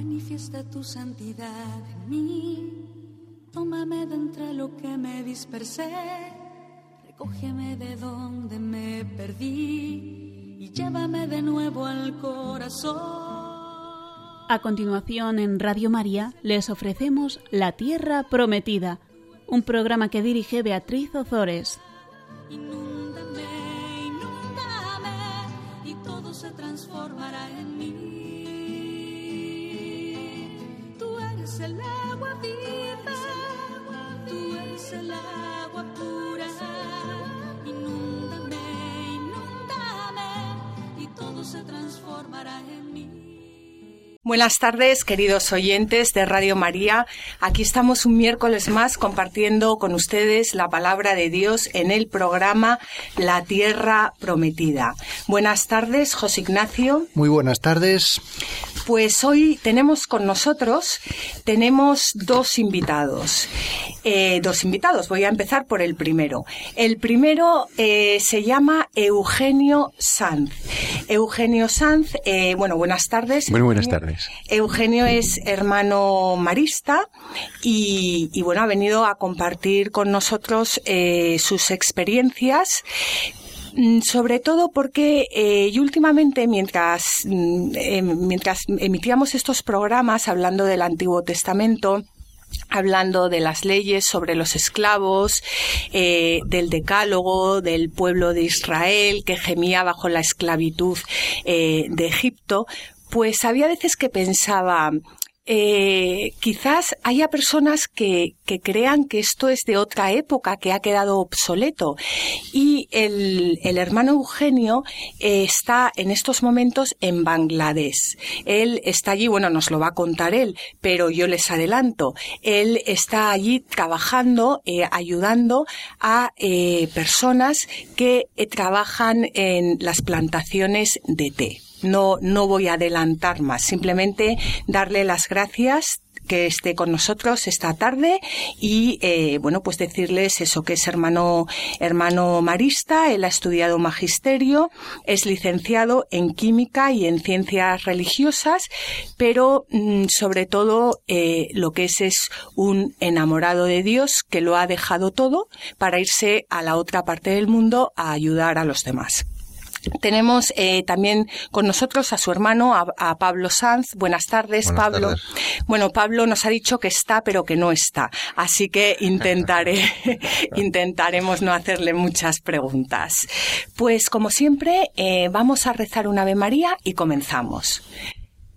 Manifiesta tu santidad en mí. Tómame de entre lo que me dispersé. Recógeme de donde me perdí y llévame de nuevo al corazón. A continuación, en Radio María, les ofrecemos La Tierra Prometida, un programa que dirige Beatriz Ozores. Buenas tardes, queridos oyentes de Radio María. Aquí estamos un miércoles más compartiendo con ustedes la palabra de Dios en el programa La Tierra Prometida. Buenas tardes, José Ignacio. Muy buenas tardes. Pues hoy tenemos con nosotros, tenemos dos invitados. Eh, dos invitados, voy a empezar por el primero. El primero eh, se llama Eugenio Sanz. Eugenio Sanz, eh, bueno, buenas tardes. Muy buenas tardes. Eugenio es hermano marista y, y bueno, ha venido a compartir con nosotros eh, sus experiencias Mm, sobre todo porque eh, yo últimamente mientras, eh, mientras emitíamos estos programas hablando del Antiguo Testamento, hablando de las leyes sobre los esclavos, eh, del decálogo, del pueblo de Israel que gemía bajo la esclavitud eh, de Egipto, pues había veces que pensaba, eh, quizás haya personas que, que, crean que esto es de otra época, que ha quedado obsoleto. Y el, el hermano Eugenio eh, está en estos momentos en Bangladesh. Él está allí, bueno, nos lo va a contar él, pero yo les adelanto. Él está allí trabajando, eh, ayudando a personas que trabajan en las plantaciones de té. No, no voy a adelantar más, simplemente darle las gracias que esté con nosotros esta tarde y eh, bueno pues decirles eso que es hermano hermano marista él ha estudiado magisterio es licenciado en química y en ciencias religiosas pero mm, sobre todo eh, lo que es es un enamorado de Dios que lo ha dejado todo para irse a la otra parte del mundo a ayudar a los demás tenemos eh, también con nosotros a su hermano, a, a Pablo Sanz. Buenas tardes, Buenas Pablo. tardes. Bueno, Pablo nos ha dicho que está, pero que no está. Así que intentaré, intentaremos no hacerle muchas preguntas. Pues como siempre, eh, vamos a rezar un Ave María y comenzamos.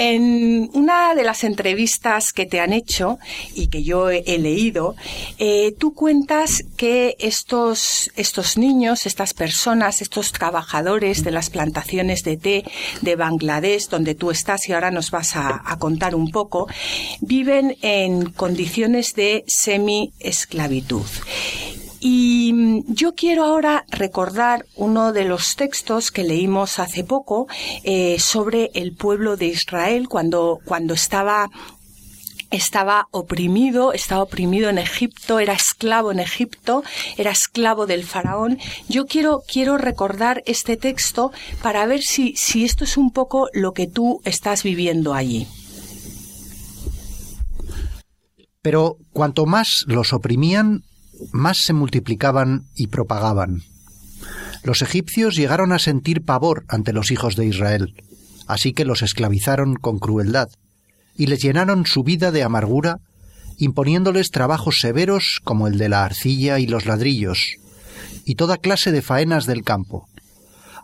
en una de las entrevistas que te han hecho y que yo he, leído, eh, tú cuentas que estos, estos niños, estas personas, estos trabajadores de las plantaciones de té de Bangladesh, donde tú estás y ahora nos vas a, a contar un poco, viven en condiciones de semi-esclavitud. Y mm, yo quiero ahora recordar uno de los textos que leímos hace poco eh, sobre el pueblo de Israel cuando, cuando estaba estaba oprimido, estaba oprimido en Egipto, era esclavo en Egipto, era esclavo del faraón. Yo quiero, quiero recordar este texto para ver si, si esto es un poco lo que tú estás viviendo allí. Pero cuanto más los oprimían, más se multiplicaban y propagaban. Los egipcios llegaron a sentir pavor ante los hijos de Israel, así que los esclavizaron con crueldad, y les llenaron su vida de amargura, imponiéndoles trabajos severos como el de la arcilla y los ladrillos, y toda clase de faenas del campo.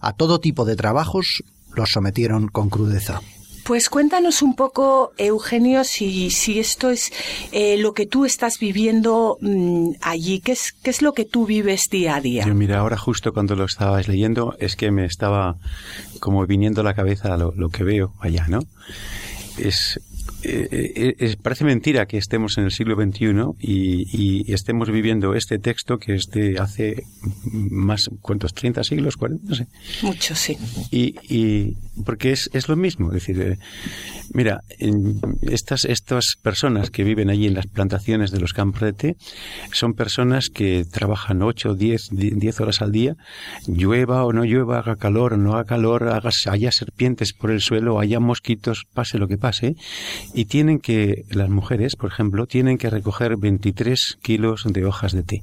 A todo tipo de trabajos los sometieron con crudeza. Pues cuéntanos un poco, Eugenio, si, si esto es eh, lo que tú estás viviendo mmm, allí. ¿Qué es, ¿Qué es lo que tú vives día a día? Yo mira, ahora justo cuando lo estabas leyendo es que me estaba como viniendo a la cabeza lo, lo que veo allá, ¿no? Es eh, parece mentira que estemos en el siglo XXI y, estemos viviendo este texto que es de hace más, ¿cuántos? ¿30 siglos? ¿40? No sé. Mucho, sí. Y, porque es, es, lo mismo. Es decir, mira, estas, estas personas que viven allí en las plantaciones de los campos de té son personas que trabajan 8, 10, 10 horas al día, llueva o no llueva, haga calor o no haga calor, haga, haya serpientes por el suelo, haya mosquitos, pase lo que pase, y tienen que, las mujeres, por ejemplo, tienen que recoger 23 kilos de hojas de té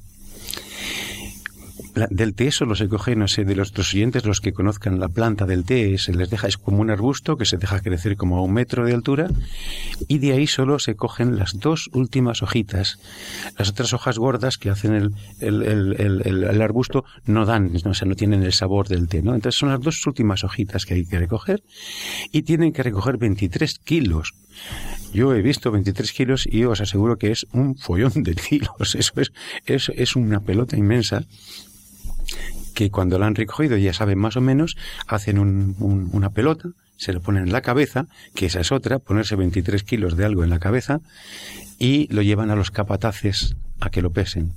del té solo se coge, no sé, de los otros oyentes, los que conozcan la planta del té, se les deja, es como un arbusto que se deja crecer como a un metro de altura y de ahí solo se cogen las dos últimas hojitas. Las otras hojas gordas que hacen el, el, arbusto no dan, no, o sea, no tienen el sabor del té, ¿no? Entonces son las dos últimas hojitas que hay que recoger y tienen que recoger 23 kilos. Yo he visto 23 kilos y os aseguro que es un follón de kilos. Eso es, es, es una pelota inmensa que cuando la han recogido ya saben más o menos, hacen una pelota, se lo ponen en la cabeza, que esa es otra, ponerse 23 kilos de algo en la cabeza, y lo llevan a los capataces a que lo pesen.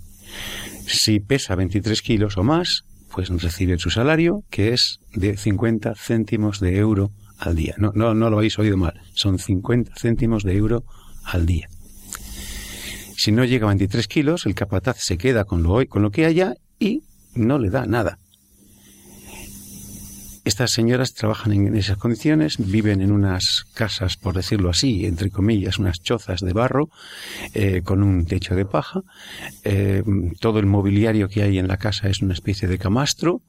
Si pesa 23 kilos o más, pues reciben su salario, que es de 50 céntimos de euro al día. No, no, no lo habéis oído mal, son 50 céntimos de euro al día. Si no llega a 23 kilos, el capataz se queda con lo, con lo que haya y no le da nada. Estas señoras trabajan en esas condiciones, viven en unas casas, por decirlo así, entre comillas, unas chozas de barro, eh, con un techo de paja. Eh, todo el mobiliario que hay en la casa es una especie de camastro,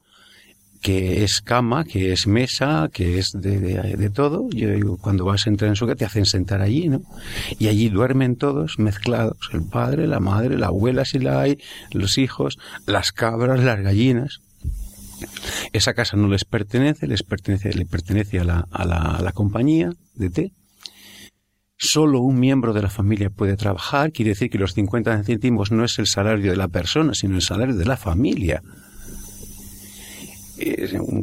que es cama, que es mesa, que es de, todo. Yo cuando vas a entrar en su casa te hacen sentar allí, ¿no? Y allí duermen todos mezclados, el padre, la madre, la abuela si la hay, los hijos, las cabras, las gallinas. Esa casa no les pertenece, les pertenece, le pertenece a la, a la, a la compañía de té. Solo un miembro de la familia puede trabajar, quiere decir que los 50 céntimos no es el salario de la persona, sino el salario de la familia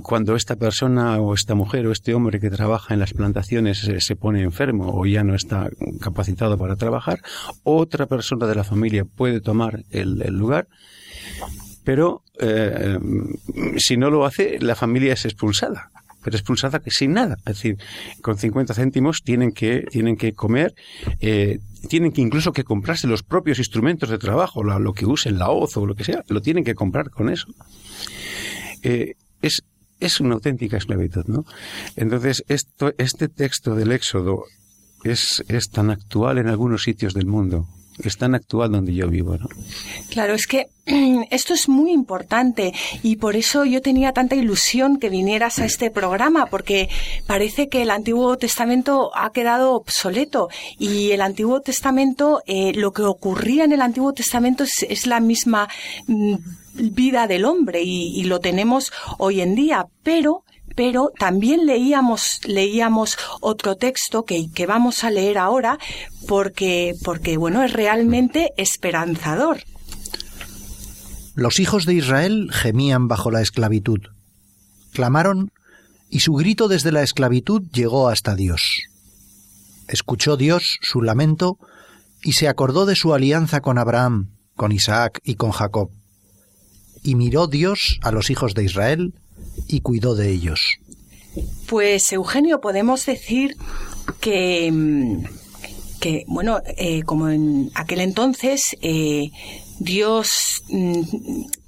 cuando esta persona o esta mujer o este hombre que trabaja en las plantaciones se, pone enfermo o ya no está capacitado para trabajar, otra persona de la familia puede tomar el, lugar, pero eh, si no lo hace, la familia es expulsada pero expulsada sin nada. Es decir, con 50 céntimos tienen que, tienen que comer, eh, tienen que incluso que comprarse los propios instrumentos de trabajo, lo, que usen, la hoz o lo que sea, lo tienen que comprar con eso. Eh, es, es una auténtica esclavitud, ¿no? Entonces, esto, este texto del Éxodo es, es tan actual en algunos sitios del mundo es tan actual donde yo vivo, ¿no? Claro, es que esto es muy importante y por eso yo tenía tanta ilusión que vinieras a este programa, porque parece que el Antiguo Testamento ha quedado obsoleto y el Antiguo Testamento, eh, lo que ocurría en el Antiguo Testamento es, la misma mm, vida del hombre y, lo tenemos hoy en día, pero pero también leíamos, leíamos otro texto que, que, vamos a leer ahora porque, porque, bueno, es realmente esperanzador. Los hijos de Israel gemían bajo la esclavitud. Clamaron y su grito desde la esclavitud llegó hasta Dios. Escuchó Dios su lamento y se acordó de su alianza con Abraham, con Isaac y con Jacob y miró Dios a los hijos de Israel y cuidó de ellos. Pues Eugenio, podemos decir que, mm, bueno, eh, como en aquel entonces eh, Dios mm,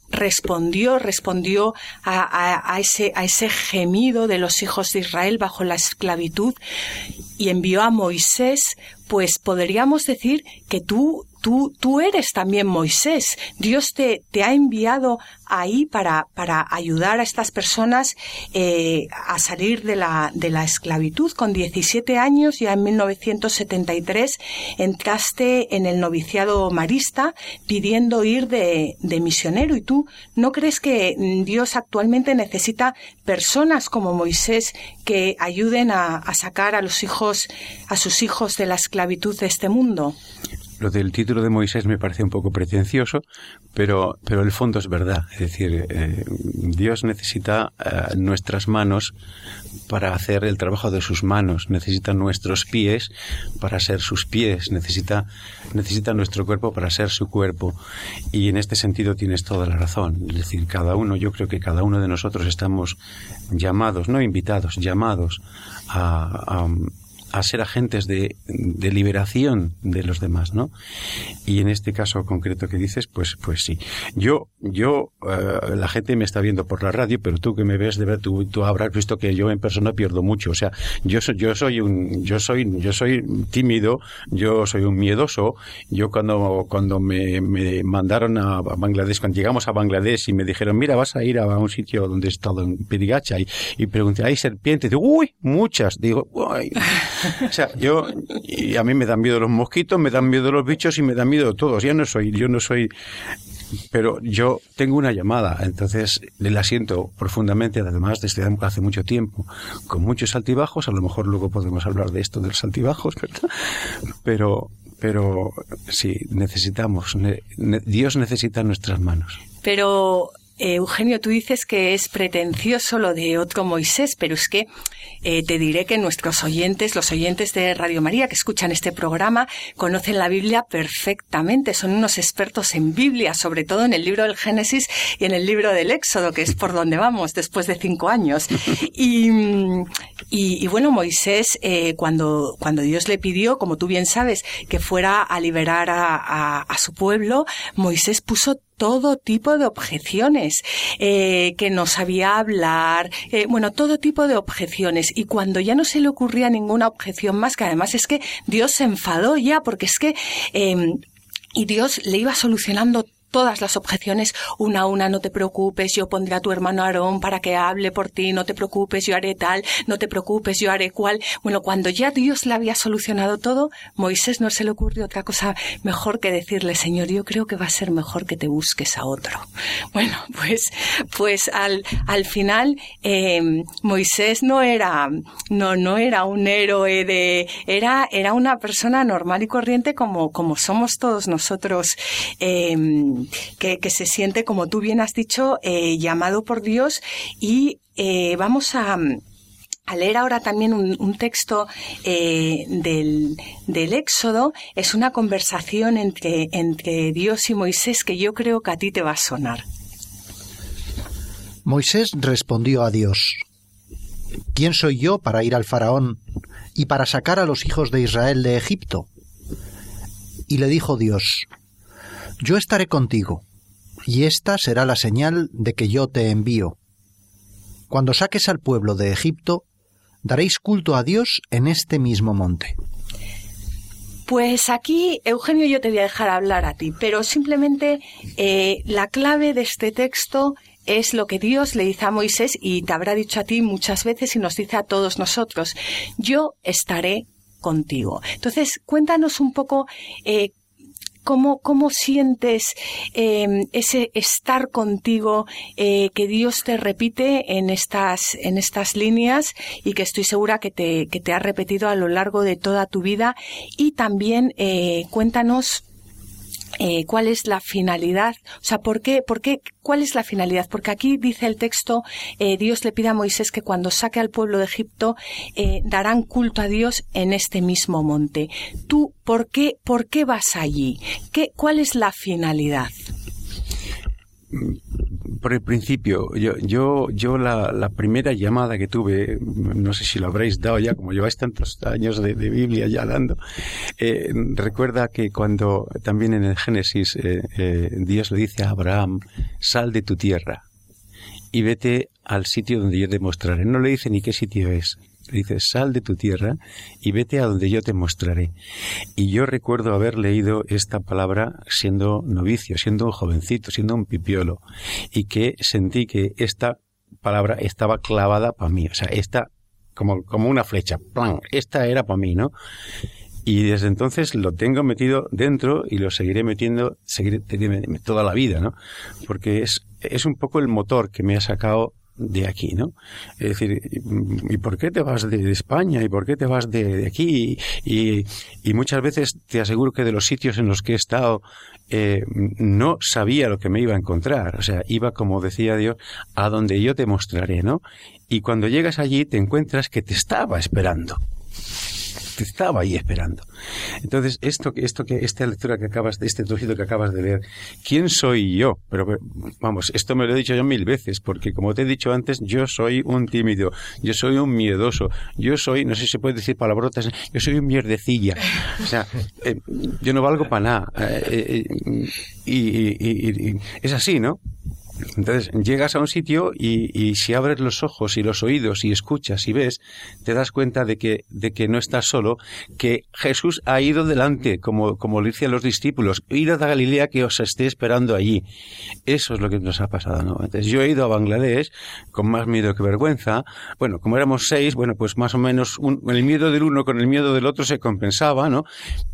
respondió, respondió a, ese, a ese gemido de los hijos de Israel bajo la esclavitud y envió a Moisés, pues podríamos decir que tú Tú, tú, eres también Moisés. Dios te, te ha enviado ahí para, para, ayudar a estas personas eh, a salir de la, de la esclavitud. Con 17 años, ya en 1973, entraste en el noviciado marista pidiendo ir de, de misionero. ¿Y tú no crees que Dios actualmente necesita personas como Moisés que ayuden a, a sacar a los hijos, a sus hijos de la esclavitud de este mundo? Lo del título de Moisés me parece un poco pretencioso, pero, pero el fondo es verdad. Es decir, eh, Dios necesita eh, nuestras manos para hacer el trabajo de sus manos, necesita nuestros pies para ser sus pies, necesita, necesita nuestro cuerpo para ser su cuerpo. Y en este sentido tienes toda la razón. Es decir, cada uno, yo creo que cada uno de nosotros estamos llamados, no invitados, llamados a a ser agentes de, de, liberación de los demás, ¿no? Y en este caso concreto que dices, pues, pues sí. Yo, yo, eh, la gente me está viendo por la radio, pero tú que me ves, de ver, tú, tú habrás visto que yo en persona pierdo mucho. O sea, yo soy, yo soy un, yo soy, yo soy tímido, yo soy un miedoso. Yo cuando, cuando me, me mandaron a Bangladesh, cuando llegamos a Bangladesh y me dijeron, mira, vas a ir a un sitio donde he estado en Pirigacha y, y pregunté, ¿hay serpientes? Digo, uy, muchas. Digo, uy. O sea, yo, y a mí me dan miedo los mosquitos, me dan miedo los bichos y me dan miedo todos. Ya no soy, yo no soy, pero yo tengo una llamada, entonces la siento profundamente, además desde hace mucho tiempo, con muchos altibajos, a lo mejor luego podemos hablar de esto de los altibajos, ¿verdad? Pero, pero sí, necesitamos, Dios necesita nuestras manos. Pero eh, Eugenio, tú dices que es pretencioso lo de otro Moisés, pero es que eh, te diré que nuestros oyentes, los oyentes de Radio María que escuchan este programa, conocen la Biblia perfectamente, son unos expertos en Biblia, sobre todo en el libro del Génesis y en el libro del Éxodo, que es por donde vamos después de cinco años. Y, y, bueno, Moisés, eh, cuando, cuando Dios le pidió, como tú bien sabes, que fuera a liberar a, a su pueblo, Moisés puso todo tipo de objeciones, eh, que no sabía hablar, eh, bueno, todo tipo de objeciones. Y cuando ya no se le ocurría ninguna objeción más, que además es que Dios se enfadó ya, porque es que em, y Dios le iba solucionando todas las objeciones una a una, no te preocupes, yo pondré a tu hermano Aarón para que hable por ti, no te preocupes, yo haré tal, no te preocupes, yo haré cual. Bueno, cuando ya Dios le había solucionado todo, Moisés no se le ocurrió otra cosa mejor que decirle, Señor, yo creo que va a ser mejor que te busques a otro. Bueno, pues, pues al, al final, eh, Moisés no era, no, no era un héroe de, era, era una persona normal y corriente como, como somos todos nosotros. Eh, que, se siente, como tú bien has dicho, eh, llamado por Dios y eh, vamos a, leer ahora también un, texto eh, del, del, Éxodo. Es una conversación entre, entre Dios y Moisés que yo creo que a ti te va a sonar. Moisés respondió a Dios, ¿quién soy yo para ir al faraón y para sacar a los hijos de Israel de Egipto? Y le dijo Dios, yo estaré contigo, y esta será la señal de que yo te envío. Cuando saques al pueblo de Egipto, daréis culto a Dios en este mismo monte. Pues aquí, Eugenio, yo te voy a dejar hablar a ti, pero simplemente eh, la clave de este texto es lo que Dios le dice a Moisés y te habrá dicho a ti muchas veces y nos dice a todos nosotros, yo estaré contigo. Entonces, cuéntanos un poco eh, ¿Cómo, cómo sientes em, ese estar contigo eh, que Dios te repite en estas, en estas líneas y que estoy segura que te, que te ha repetido a lo largo de toda tu vida? Y también eh, cuéntanos eh, cuál es la finalidad, o sea, ¿por qué, por qué, cuál es la finalidad? Porque aquí dice el texto, eh, Dios le pide a Moisés que cuando saque al pueblo de Egipto eh, darán culto a Dios en este mismo monte. Tú, ¿por qué, por qué vas allí? ¿Qué, ¿Cuál es la finalidad? Por el principio, yo, yo, yo la, primera llamada que tuve, no sé si lo habréis dado ya, como lleváis tantos años de, Biblia ya dando, eh, recuerda que cuando también en el Génesis eh, eh, Dios le dice a Abraham, sal de tu tierra y vete al sitio donde yo te mostraré. No le dice ni qué sitio es, dice, sal de tu tierra y vete a donde yo te mostraré. Y yo recuerdo haber leído esta palabra siendo novicio, siendo un jovencito, siendo un pipiolo, y que sentí que esta palabra estaba clavada para mí, o sea, esta como, como una flecha, plan, esta era para mí, ¿no? Y desde entonces lo tengo metido dentro y lo seguiré metiendo seguiré, toda la vida, ¿no? Porque es, es un poco el motor que me ha sacado de aquí, ¿no? Es decir, ¿y por qué te vas de, España? ¿Y por qué te vas de, aquí? Y, y, muchas veces te aseguro que de los sitios en los que he estado eh, no sabía lo que me iba a encontrar. O sea, iba, como decía Dios, a donde yo te mostraré, ¿no? Y cuando llegas allí te encuentras que te estaba esperando estaba ahí esperando. Entonces, esto, esto que, esta lectura que acabas, este trocito que acabas de leer, ¿quién soy yo? Pero, vamos, esto me lo he dicho yo mil veces, porque como te he dicho antes, yo soy un tímido, yo soy un miedoso, yo soy, no sé si se puede decir palabrotas, yo soy un mierdecilla. O sea, eh, yo no valgo para nada. Eh, eh, y es así, ¿no? Entonces llegas a un sitio y, si abres los ojos y los oídos y escuchas y ves, te das cuenta de que, de que no estás solo, que Jesús ha ido delante, como, como le dice a los discípulos, id a Galilea que os esté esperando allí. Eso es lo que nos ha pasado, ¿no? Entonces yo he ido a Bangladesh con más miedo que vergüenza. Bueno, como éramos seis, bueno, pues más o menos el miedo del uno con el miedo del otro se compensaba, ¿no?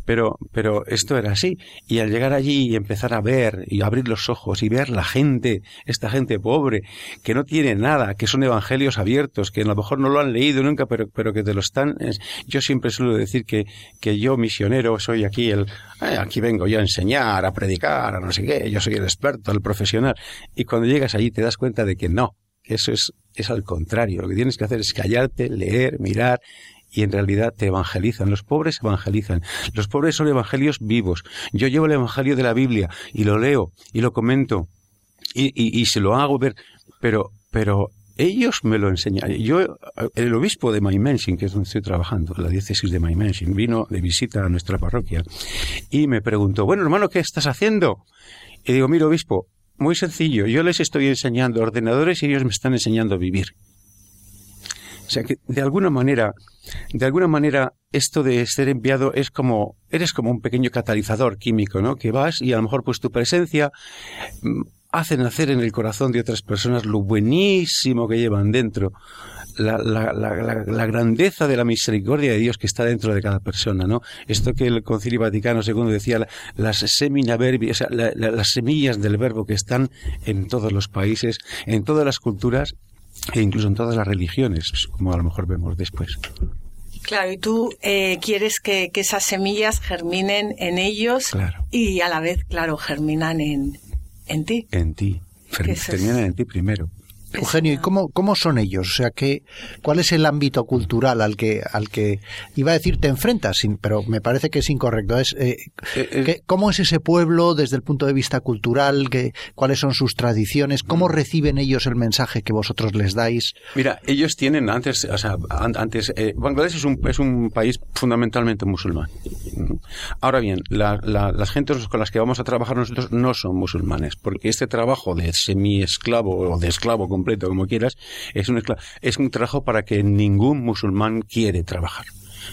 Pero, pero esto era así. Y al llegar allí y empezar a ver y abrir los ojos y ver la gente, esta gente pobre, que no tiene nada, que son evangelios abiertos, que a lo mejor no lo han leído nunca, pero, pero que te lo están. Yo siempre suelo decir que, que yo, misionero, soy aquí el. Aquí vengo yo a enseñar, a predicar, a no sé qué, yo soy el experto, el profesional. Y cuando llegas allí te das cuenta de que no, que eso es, es al contrario. Lo que tienes que hacer es callarte, leer, mirar y en realidad te evangelizan. Los pobres evangelizan. Los pobres son evangelios vivos. Yo llevo el evangelio de la Biblia y lo leo y lo comento y, y, se lo hago ver, pero, pero ellos me lo enseñan. Yo, el obispo de Maimensin, que es donde estoy trabajando, la diócesis de Maimensin, vino de visita a nuestra parroquia y me preguntó, bueno, hermano, ¿qué estás haciendo? Y digo, mira, obispo, muy sencillo, yo les estoy enseñando ordenadores y ellos me están enseñando a vivir. O sea que, de alguna manera, de alguna manera, esto de ser enviado es como, eres como un pequeño catalizador químico, ¿no? Que vas y a lo mejor pues tu presencia hacen nacer en el corazón de otras personas lo buenísimo que llevan dentro, la, grandeza de la misericordia de Dios que está dentro de cada persona, ¿no? Esto que el Concilio Vaticano II decía, las semina verbi, o sea, las semillas del verbo que están en todos los países, en todas las culturas e incluso en todas las religiones, como a lo mejor vemos después. Claro, y tú eh, quieres que, esas semillas germinen en ellos y a la vez, claro, germinan en, en ti. En ti. Terminan en ti primero. Eugenio, ¿y cómo, cómo son ellos? O sea, ¿qué, ¿cuál es el ámbito cultural al que, al que iba a decir te enfrentas? Pero me parece que es incorrecto. Es, eh, eh, eh. ¿Cómo es ese pueblo desde el punto de vista cultural? ¿Qué, ¿Cuáles son sus tradiciones? ¿Cómo mm. reciben ellos el mensaje que vosotros les dais? Mira, ellos tienen antes, o sea, antes, Bangladesh es un, es un país fundamentalmente musulmán. Ahora bien, las gentes con las que vamos a trabajar nosotros no son musulmanes, porque este trabajo de semi-esclavo o de esclavo completo, como quieras, es un, es un trabajo para que ningún musulmán quiere trabajar.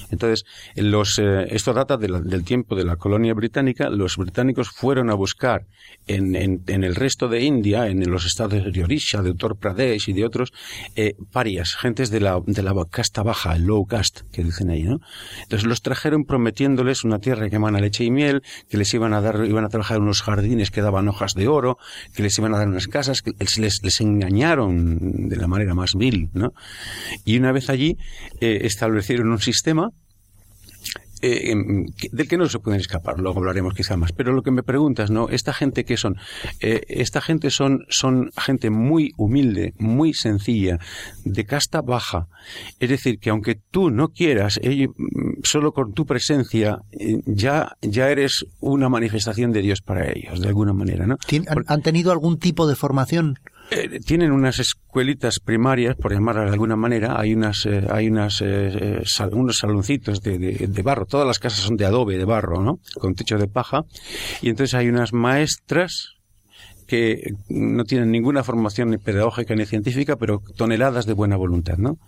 Entonces, los, eh, esto data del tiempo de la colonia británica. Los británicos fueron a buscar en, en, el resto de India, en los estados de Orisha, de Uttar Pradesh y de otros, eh, parias, gentes de la, de la casta baja, el low caste, que dicen ahí, ¿no? Entonces los trajeron prometiéndoles una tierra que emana leche y miel, que les iban a dar, iban a trabajar en unos jardines que daban hojas de oro, que les iban a dar unas casas, que les, les engañaron de la manera más vil, ¿no? Y una vez allí eh, establecieron un sistema eh, em, del que no se pueden escapar, luego hablaremos quizá más. Pero lo que me preguntas, ¿no? Esta gente que son, eh, esta gente son, son gente muy humilde, muy sencilla, de casta baja. Es decir, que aunque tú no quieras, mm, solo con tu presencia, eh, ya, ya eres una manifestación de Dios para ellos, de alguna manera, ¿no? ¿Han tenido algún tipo de formación? Eh, tienen unas escuelitas primarias, por llamarlas de alguna manera, hay unas, eh, hay unas, eh, unos saloncitos de, de, barro, todas las casas son de adobe, de barro, ¿no? Con techo de paja, y entonces hay unas maestras que no tienen ninguna formación ni pedagógica ni científica, pero toneladas de buena voluntad, ¿no?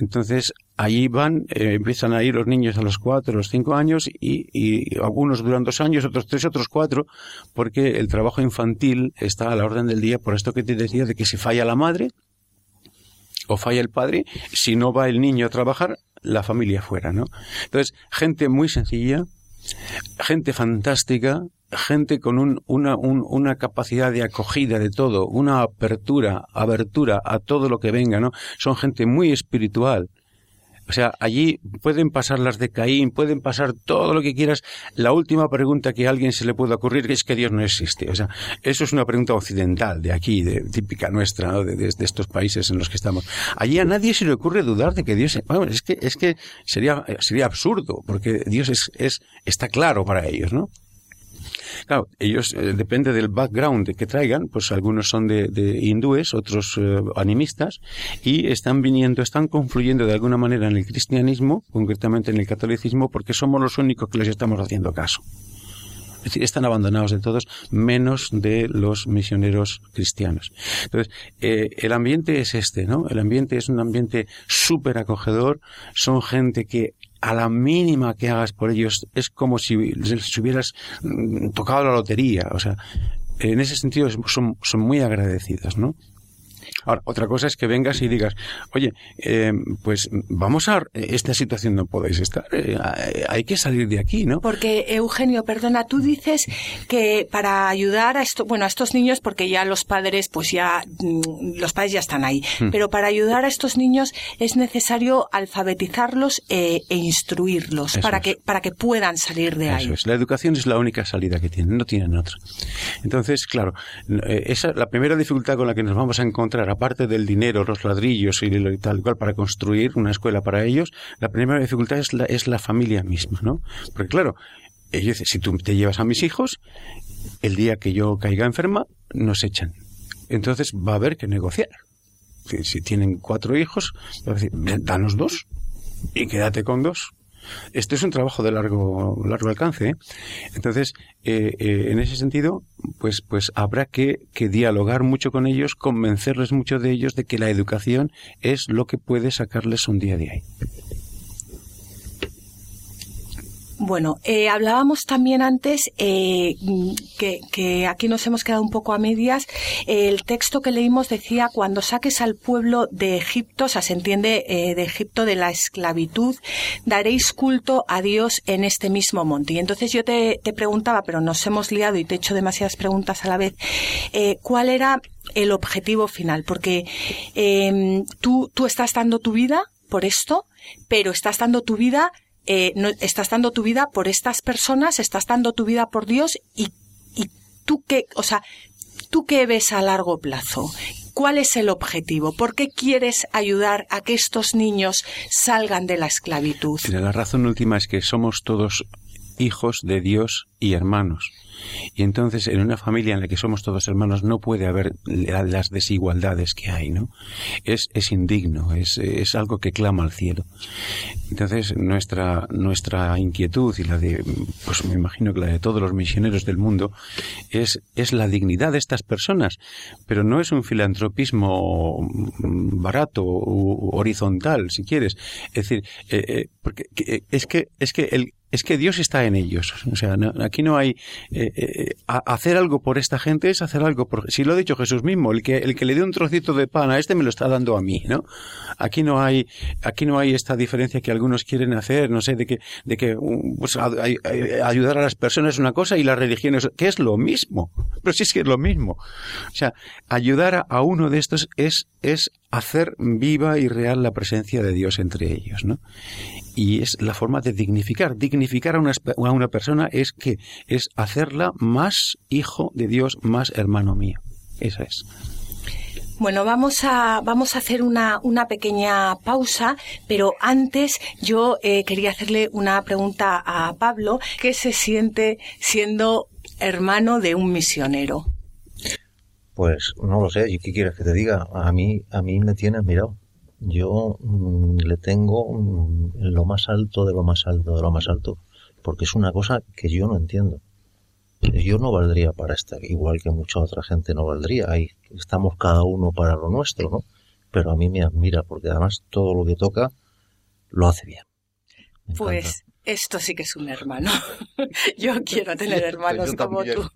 Entonces, allí van, eh, empiezan a ir los niños a los cuatro, los cinco años, y, algunos duran dos años, otros tres, otros cuatro, porque el trabajo infantil está a la orden del día por esto que te decía de que si falla la madre o falla el padre, si no va el niño a trabajar, la familia fuera, ¿no? Entonces, gente muy sencilla, gente fantástica, gente con un, una, una capacidad de acogida de todo, una apertura, abertura a todo lo que venga, ¿no? Son gente muy espiritual. O sea, allí pueden pasar las de Caín, pueden pasar todo lo que quieras. La última pregunta que a alguien se le puede ocurrir es que Dios no existe. O sea, eso es una pregunta occidental, de aquí, de, típica nuestra, ¿no? de, estos países en los que estamos. Allí a nadie se le ocurre dudar de que Dios... Bueno, es que, es que sería, sería absurdo, porque Dios es, es, está claro para ellos, ¿no? Claro, ellos, eh, depende del background que traigan, pues algunos son de, hindúes, otros eh, animistas, y están viniendo, están confluyendo de alguna manera en el cristianismo, concretamente en el catolicismo, porque somos los únicos que les estamos haciendo caso. Es decir, están abandonados de todos, menos de los misioneros cristianos. Entonces, eh, el ambiente es este, ¿no? El ambiente es un ambiente súper acogedor, son gente que a la mínima que hagas por ellos es como si les hubieras mm, tocado la lotería. O sea, en ese sentido son, son muy agradecidos, ¿no? Ahora, otra cosa es que vengas y digas, oye, eh, pues vamos a esta situación no podéis estar, eh, hay que salir de aquí, ¿no? Porque Eugenio, perdona, tú dices que para ayudar a esto, bueno, a estos niños, porque ya los padres, pues ya mm, los padres ya están ahí, hmm. pero para ayudar a estos niños es necesario alfabetizarlos eh, e instruirlos para que para que puedan salir de ahí. La educación es la única salida que tienen, no tienen otra. Entonces, claro, esa la primera dificultad con la que nos vamos a encontrar aparte del dinero, los ladrillos y tal cual para construir una escuela para ellos, la primera dificultad es la, es la familia misma, ¿no? Porque claro, ellos dicen, si tú te llevas a mis hijos, el día que yo caiga enferma, nos echan. Entonces va a haber que negociar. Si, tienen cuatro hijos, va a decir, danos dos y quédate con dos. Este es un trabajo de largo, largo alcance. ¿eh? Entonces, eh, eh, en ese sentido, pues, pues habrá que, que, dialogar mucho con ellos, convencerles mucho de ellos de que la educación es lo que puede sacarles un día de ahí. Bueno, eh, hablábamos también antes eh, que, aquí nos hemos quedado un poco a medias. el texto que leímos decía, cuando saques al pueblo de Egipto, o sea, se entiende eh, de Egipto de la esclavitud, daréis culto a Dios en este mismo monte. Y entonces yo te, te preguntaba, pero nos hemos liado y te he hecho demasiadas preguntas a la vez, ¿cuál era el objetivo final? Porque tú, tú estás dando tu vida por esto, pero estás dando tu vida eh, estás dando tu vida por estas personas, estás dando tu vida por Dios y, y tú qué, o sea, tú qué ves a largo plazo. ¿Cuál es el objetivo? ¿Por qué quieres ayudar a que estos niños salgan de la esclavitud? La razón última es que somos todos hijos de Dios y hermanos. Y entonces, en una familia en la que somos todos hermanos, no puede haber las desigualdades que hay, ¿no? Es, es indigno, es, es algo que clama al cielo. Entonces, nuestra, nuestra inquietud y la de, pues me imagino que la de todos los misioneros del mundo, es, es la dignidad de estas personas. Pero no es un filantropismo barato horizontal, si quieres. Es decir, eh, eh, porque es que, es que el, es que Dios está en ellos. O sea, aquí no hay eh, eh, hacer algo por esta gente es hacer algo por. Si lo ha dicho Jesús mismo, el que el que le dio un trocito de pan a este me lo está dando a mí, ¿no? Aquí no hay aquí no hay esta diferencia que algunos quieren hacer, no sé, de que de que pues, ayudar a las personas es una cosa y la religión es que es lo mismo. Pero sí es que es lo mismo. O sea, ayudar a, uno de estos es es hacer viva y real la presencia de Dios entre ellos, ¿no? Y es la forma de dignificar. Dignificar a una, a una persona es que es hacerla más hijo de Dios, más hermano mío. Eso es. Bueno, vamos a, vamos a hacer una, una pequeña pausa, pero antes yo eh, quería hacerle una pregunta a Pablo. ¿Qué se siente siendo hermano de un misionero? Pues no lo sé, ¿y qué quieres que te diga? A mí, a mí me tiene admirado yo mm, le tengo mm, lo más alto de lo más alto de lo más alto, porque es una cosa que yo no entiendo. Yo no valdría para esta, igual que mucha otra gente no valdría. Ahí estamos cada uno para lo nuestro, ¿no? Pero a mí me admira, porque además todo lo que toca lo hace bien. Pues esto sí que es un hermano. Yo quiero tener hermanos como tú.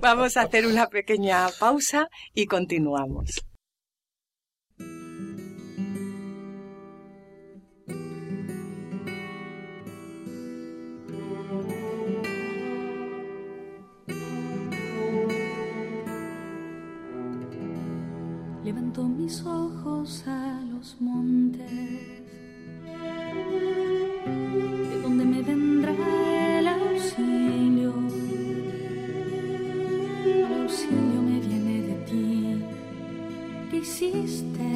Vamos a hacer una pequeña pausa y continuamos. Mis ojos a los montes, de donde me vendrá el auxilio. El auxilio me viene de ti, que hiciste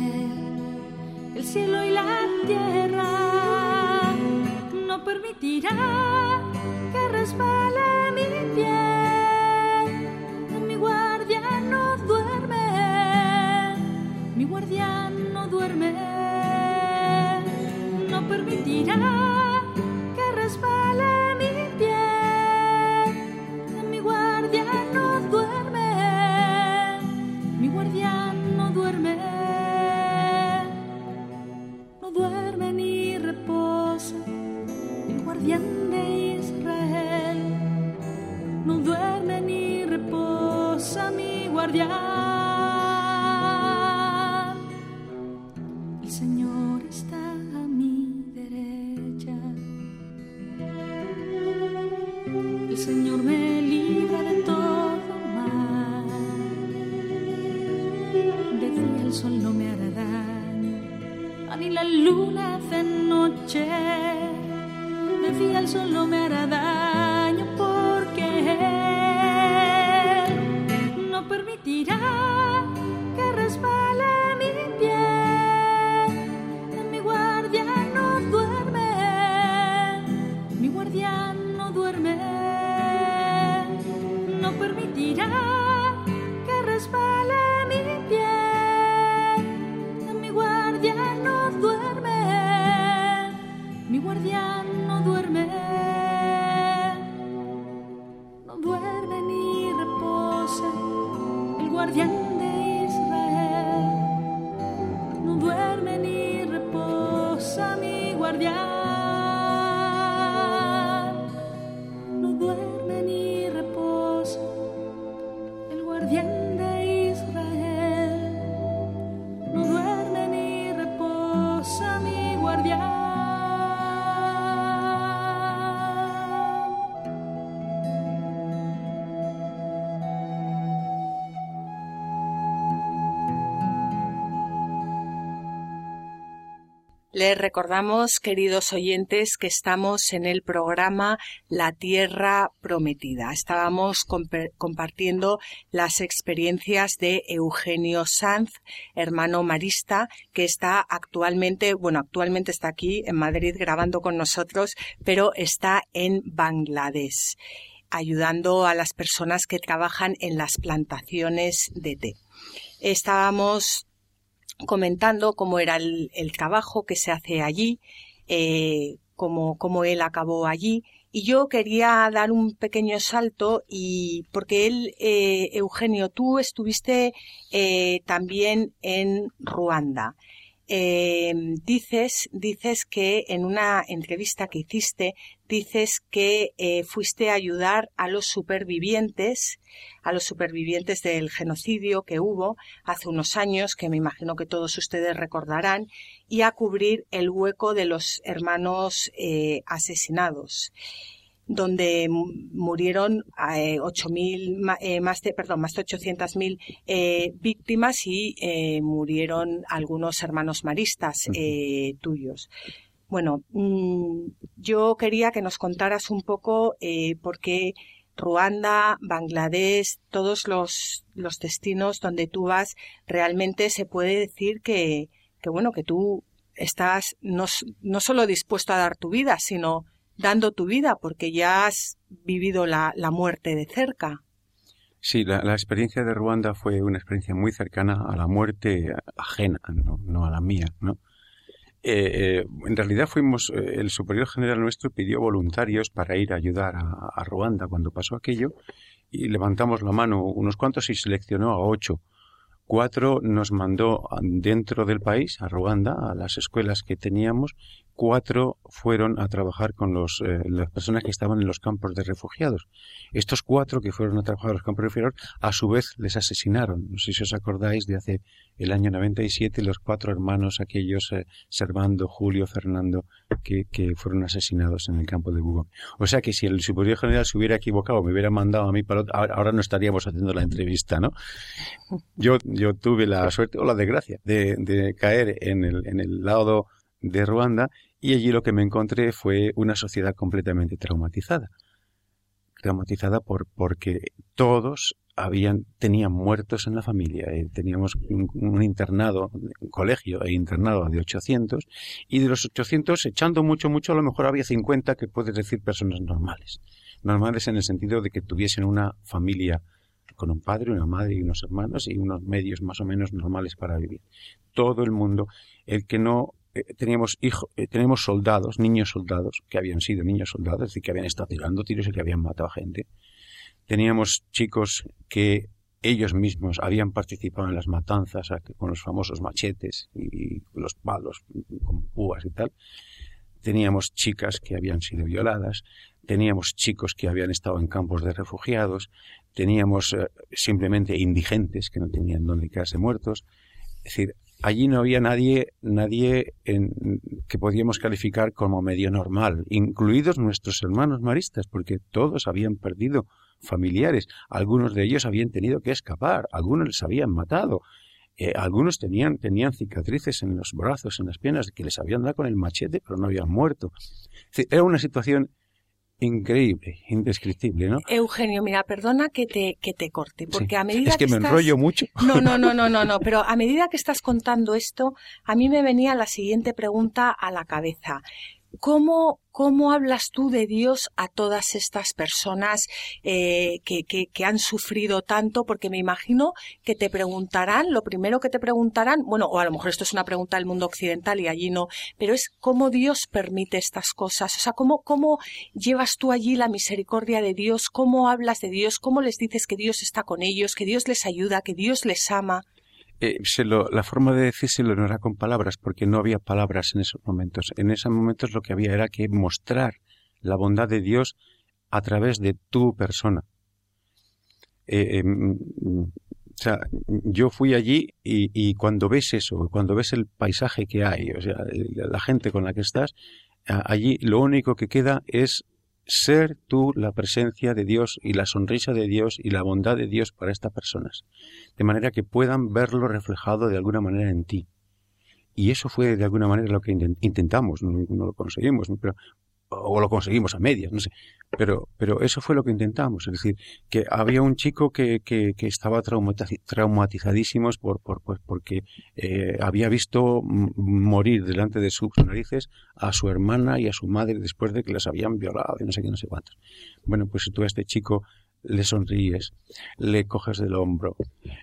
el cielo y la tierra. No permitirá que resbale mi pie. No duerme, no permitirá luna de noche. De día el sol no me hará daño porque él no permitirá que resbale mi pie. Mi guardia no duerme, mi guardia no duerme, no permitirá. Les recordamos, queridos oyentes, que estamos en el programa La Tierra Prometida. Estábamos compartiendo las experiencias de Eugenio Sanz, hermano marista, que está actualmente, bueno, actualmente está aquí en Madrid grabando con nosotros, pero está en Bangladesh ayudando a las personas que trabajan en las plantaciones de té. Estábamos comentando cómo era el, trabajo que se hace allí, eh, cómo, cómo él acabó allí. Y yo quería dar un pequeño salto y porque él, eh, Eugenio, tú estuviste eh, también en Ruanda. Eh, dices, dices que en una entrevista que hiciste, dices que eh, fuiste a ayudar a los supervivientes, a los supervivientes del genocidio que hubo hace unos años, que me imagino que todos ustedes recordarán, y a cubrir el hueco de los hermanos eh, asesinados donde murieron eh, 8.000, eh, más de, perdón, más de 800.000 eh, víctimas y eh, murieron algunos hermanos maristas tuyos. Bueno, mm, yo quería que nos contaras un poco por qué Ruanda, Bangladesh, todos los, los destinos donde tú vas, realmente se puede decir que, que bueno, que tú estás no, no solo dispuesto a dar tu vida, sino dando tu vida porque ya has vivido la, muerte de cerca. Sí, la, experiencia de Ruanda fue una experiencia muy cercana a la muerte ajena, no, a la mía, ¿no? Eh, eh, en realidad fuimos, eh, el superior general nuestro pidió voluntarios para ir a ayudar a, Ruanda cuando pasó aquello y levantamos la mano unos cuantos y seleccionó a ocho. Cuatro nos mandó dentro del país, a Ruanda, a las escuelas que teníamos cuatro fueron a trabajar con los, eh, las personas que estaban en los campos de refugiados. Estos cuatro que fueron a trabajar en los campos de refugiados, a su vez les asesinaron. No sé si os acordáis de hace el año 97, los cuatro hermanos, aquellos, eh, Servando, Julio, Fernando, que, fueron asesinados en el campo de Bugón. O sea que si el superior general se hubiera equivocado, me hubiera mandado a mí para ahora no estaríamos haciendo la entrevista, ¿no? Yo, tuve la suerte o la desgracia de, de caer en el, en el lado de Ruanda y allí lo que me encontré fue una sociedad completamente traumatizada. Traumatizada por, porque todos habían, tenían muertos en la familia. Eh, teníamos un, internado, un colegio e internado de 800 y de los 800, echando mucho, mucho, a lo mejor había 50 que puedes decir personas normales. Normales en el sentido de que tuviesen una familia con un padre, una madre y unos hermanos y unos medios más o menos normales para vivir. Todo el mundo, el que no eh, teníamos hijos, eh, soldados, niños soldados, que habían sido niños soldados, es decir, que habían estado tirando tiros y que habían matado a gente. Teníamos chicos que ellos mismos habían participado en las matanzas con los famosos machetes y los palos con púas y tal. Teníamos chicas que habían sido violadas, teníamos chicos que habían estado en campos de refugiados, teníamos eh, simplemente indigentes que no tenían dónde quedarse muertos. Es decir, allí no había nadie, nadie en, que podíamos calificar como medio normal, incluidos nuestros hermanos maristas, porque todos habían perdido familiares, algunos de ellos habían tenido que escapar, algunos les habían matado, eh, algunos tenían, tenían cicatrices en los brazos, en las piernas, que les habían dado con el machete, pero no habían muerto. Era una situación increíble, indescriptible, ¿no? Eugenio, mira, perdona que te, que te corte, porque a medida es que, me enrollo mucho. No, no, no, no, no, no, pero a medida que estás contando esto, a mí me venía la siguiente pregunta a la cabeza. ¿Cómo, ¿Cómo hablas tú de Dios a todas estas personas eh, que, que, que, han sufrido tanto? Porque me imagino que te preguntarán, lo primero que te preguntarán, bueno, o a lo mejor esto es una pregunta del mundo occidental y allí no, pero es cómo Dios permite estas cosas. O sea, ¿cómo, cómo llevas tú allí la misericordia de Dios? ¿Cómo hablas de Dios? ¿Cómo les dices que Dios está con ellos, que Dios les ayuda, que Dios les ama? Eh, la forma de decírselo no era con palabras, porque no había palabras en esos momentos. En esos momentos lo que había era que mostrar la bondad de Dios a través de tu persona. Eh, em, o sea, yo fui allí y, y, cuando ves eso, cuando ves el paisaje que hay, o sea, la gente con la que estás, allí lo único que queda es ser tú la presencia de Dios y la sonrisa de Dios y la bondad de Dios para estas personas, de manera que puedan verlo reflejado de alguna manera en ti. Y eso fue de alguna manera lo que intentamos, no, lo conseguimos, pero o lo conseguimos a medias, no sé. Pero, pero eso fue lo que intentamos. Es decir, que había un chico que, que, que estaba traumatizadísimo por, por, pues porque eh, había visto morir delante de sus narices a su hermana y a su madre después de que las habían violado y no sé qué, no sé cuántos. Bueno, pues si tú a este chico le sonríes, le coges del hombro,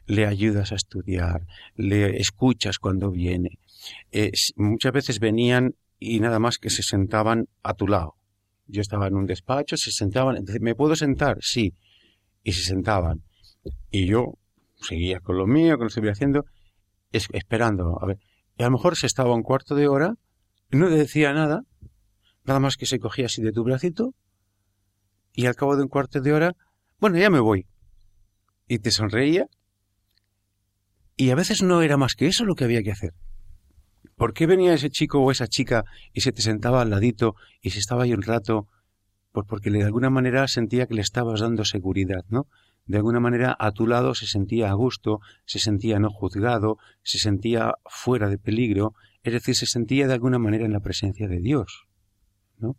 le ayudas a estudiar, le escuchas cuando viene. Muchas veces venían y nada más que se sentaban a tu lado. Yo estaba en un despacho, se sentaban, ¿me puedo sentar? Sí. Y se sentaban. Y yo seguía con lo mío, con lo que estoy haciendo, esperando. A ver, y a lo mejor se estaba un cuarto de hora, no decía nada, nada más que se cogía así de tu bracito, y al cabo de un cuarto de hora, bueno, ya me voy. Y te sonreía, y a veces no era más que eso lo que había que hacer. ¿Por qué venía ese chico o esa chica y se te sentaba al ladito y se estaba ahí un rato? Pues porque de alguna manera sentía que le estabas dando seguridad, ¿no? De alguna manera a tu lado se sentía a gusto, se sentía no juzgado, se sentía fuera de peligro, es decir, se sentía de alguna manera en la presencia de Dios, ¿no?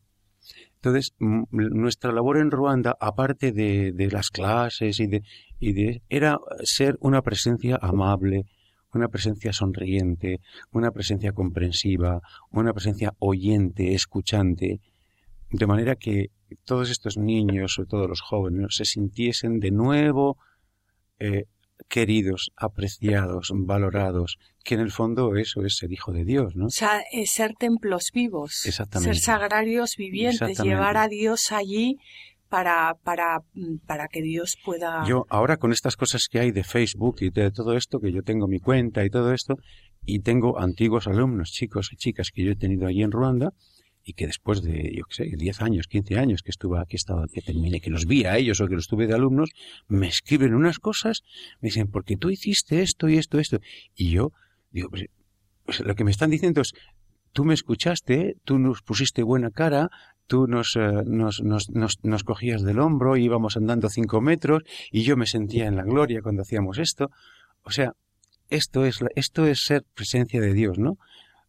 Entonces, nuestra labor en Ruanda, aparte de, de las clases y de, y de, era ser una presencia amable, una presencia sonriente, una presencia comprensiva, una presencia oyente, escuchante, de manera que todos estos niños, sobre todo los jóvenes, se sintiesen de nuevo eh, queridos, apreciados, valorados, que en el fondo eso es ser hijo de Dios, ¿no? O sea, es ser templos vivos, ser sagrarios vivientes, llevar a Dios allí para, para, mm, para que Dios pueda. Yo ahora con estas cosas que hay de Facebook y de todo esto, que yo tengo mi cuenta y todo esto, y tengo antiguos alumnos, chicos y chicas que yo he tenido allí en Ruanda, y que después de, yo qué sé, 10 años, 15 años que estuve aquí, estaba, que terminé, que los vi a ellos o que los tuve de alumnos, me escriben unas cosas, me dicen, porque tú hiciste esto y esto, esto. Y yo digo, pues, pues lo que me están diciendo es, tú me escuchaste, tú nos pusiste buena cara, tú nos, eh, nos, nos, nos, cogías del hombro, íbamos andando cinco metros y yo me sentía en la gloria cuando hacíamos esto. O sea, esto es, esto es ser presencia de Dios, ¿no?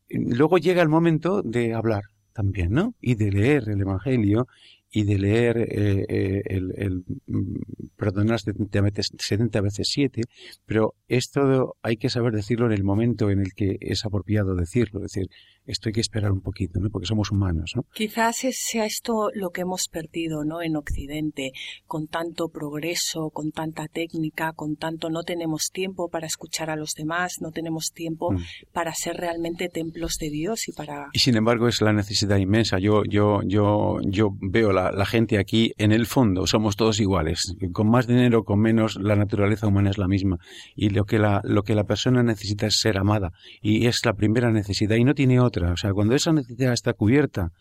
Luego llega el momento de hablar también, ¿no? Y de leer el Evangelio y de leer eh, eh, el, el, mm, perdonar 70 veces, 70 veces 7, pero esto hay que saber decirlo en el momento en el que es apropiado decirlo, es decir, esto hay que esperar un poquito, ¿no? Porque somos humanos, ¿no? Quizás sea esto lo que hemos perdido, ¿no? En Occidente, con tanto progreso, con tanta técnica, con tanto no tenemos tiempo para escuchar a los demás, no tenemos tiempo mm. para ser realmente templos de Dios y para... Y sin embargo es la necesidad inmensa. Yo, yo, yo, yo veo la, la gente aquí, en el fondo, somos todos iguales. Con más dinero, con menos, la naturaleza humana es la misma. Y lo que la, lo que la persona necesita es ser amada. Y es la primera necesidad y no tiene otra. O sea, cuando esa necesidad está cubierta,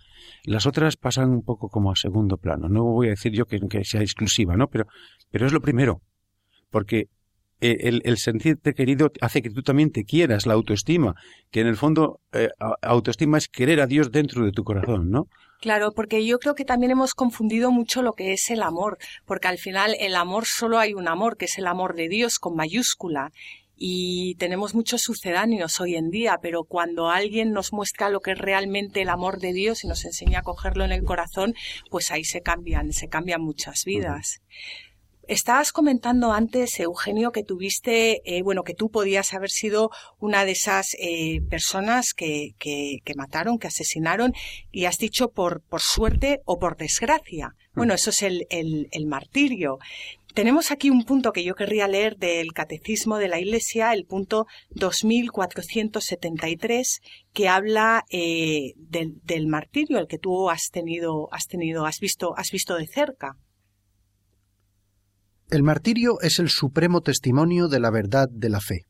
las otras pasan un poco como a segundo plano. No voy a decir yo que, sea exclusiva, ¿no? Pero, pero es lo primero. Porque el, el, sentirte querido hace que tú también te quieras, la autoestima, que en el fondo eh, autoestima es querer a Dios dentro de tu corazón, ¿no? Claro, porque yo creo que también hemos confundido mucho lo que es el amor, porque al final el amor solo hay un amor, que es el amor de Dios con mayúscula, y tenemos muchos sucedáneos hoy en día, pero cuando alguien nos muestra lo que es realmente el amor de Dios y nos enseña a cogerlo en el corazón, pues ahí se cambian, se cambian muchas vidas. Estabas comentando antes, Eugenio, que tuviste, eh, bueno, que tú podías haber sido una de esas eh, personas que, que, mataron, que asesinaron, y has dicho por, por suerte o por desgracia. Bueno, eso es el, el, el martirio. Tenemos aquí un punto que yo querría leer del Catecismo de la Iglesia, el punto 2473, que habla eh, del, del, martirio, el que tú has tenido, has tenido, has visto, has visto de cerca. El martirio es el supremo testimonio de la verdad de la fe.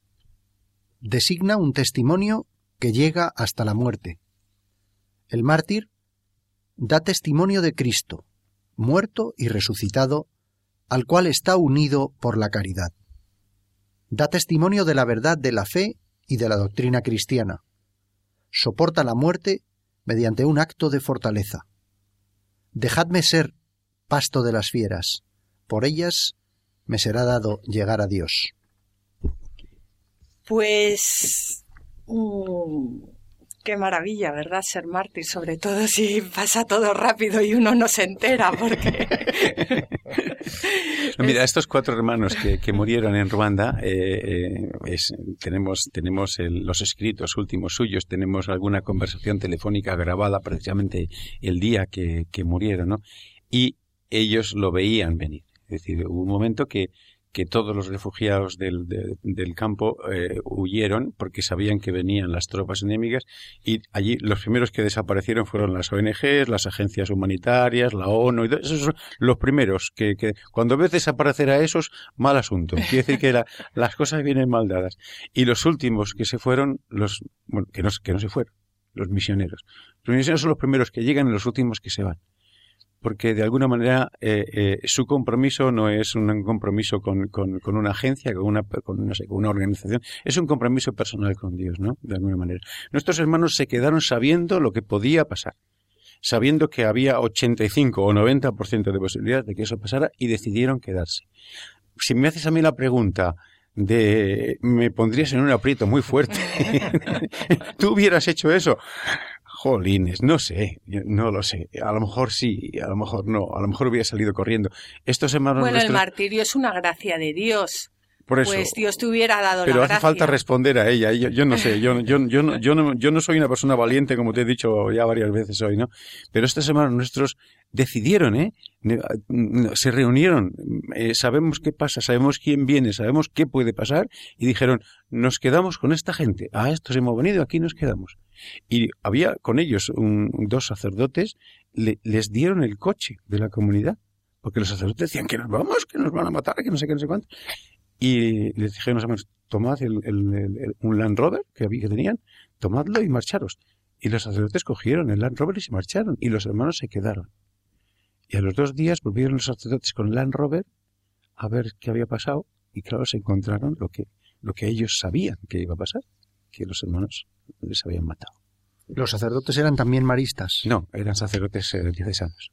Designa un testimonio que llega hasta la muerte. El mártir da testimonio de Cristo, muerto y resucitado al cual está unido por la caridad. Da testimonio de la verdad de la fe y de la doctrina cristiana. Soporta la muerte mediante un acto de fortaleza. Dejadme ser pasto de las fieras, por ellas me será dado llegar a Dios. Pues mm, qué maravilla, ¿verdad? Ser mártir, sobre todo si pasa todo rápido y uno no se entera, porque Mira, estos cuatro hermanos que, murieron en Ruanda, eh, eh, tenemos, tenemos los escritos últimos suyos, tenemos alguna conversación telefónica grabada precisamente el día que, que murieron, ¿no? Y ellos lo veían venir. Es decir, hubo un momento que que todos los refugiados del, del campo eh, huyeron porque sabían que venían las tropas enemigas y allí los primeros que desaparecieron fueron las ONGs, las agencias humanitarias, la ONU, y esos son los primeros que, que cuando ves desaparecer a esos, mal asunto. Quiere decir que las cosas vienen mal dadas. Y los últimos que se fueron, los, bueno, que no, que no se fueron, los misioneros. Los misioneros son los primeros que llegan y los últimos que se van porque de alguna manera eh, eh, su compromiso no es un compromiso con, con, con una agencia, con una, con, no sé, con una organización, es un compromiso personal con Dios, ¿no? De alguna manera. Nuestros hermanos se quedaron sabiendo lo que podía pasar, sabiendo que había 85 o 90% de posibilidades de que eso pasara y decidieron quedarse. Si me haces a mí la pregunta, de me pondrías en un aprieto muy fuerte. Tú hubieras hecho eso. Jolines, no sé, no lo sé. A lo mejor sí, a lo mejor no, a lo mejor hubiera salido corriendo. Estos hermanos Bueno, el martirio es una gracia de Dios. Pues Dios te hubiera dado Pero hace falta responder a ella. Yo, yo no sé, yo, yo, yo, no, yo, no, yo no soy una persona valiente, como te he dicho ya varias veces hoy, ¿no? Pero estos hermanos nuestros decidieron, ¿eh? Se reunieron, eh, sabemos qué pasa, sabemos quién viene, sabemos qué puede pasar, y dijeron, nos quedamos con esta gente. A estos hemos venido, aquí nos quedamos. Y había con ellos un, dos sacerdotes, les dieron el coche de la comunidad porque los sacerdotes decían que nos vamos, que nos van a matar, que no sé qué, no sé cuánto. Y les dijeron, tomad el, un Land Rover que, había, que tenían, tomadlo y marcharos. Y los sacerdotes cogieron el Land Rover y se marcharon, y los hermanos se quedaron. Y a los dos días volvieron los sacerdotes con el Land Rover a ver qué había pasado, y claro, se encontraron lo que, lo que ellos sabían que iba a pasar, que los hermanos les habían matado. ¿Los sacerdotes eran también maristas? No, eran sacerdotes eh, diocesanos.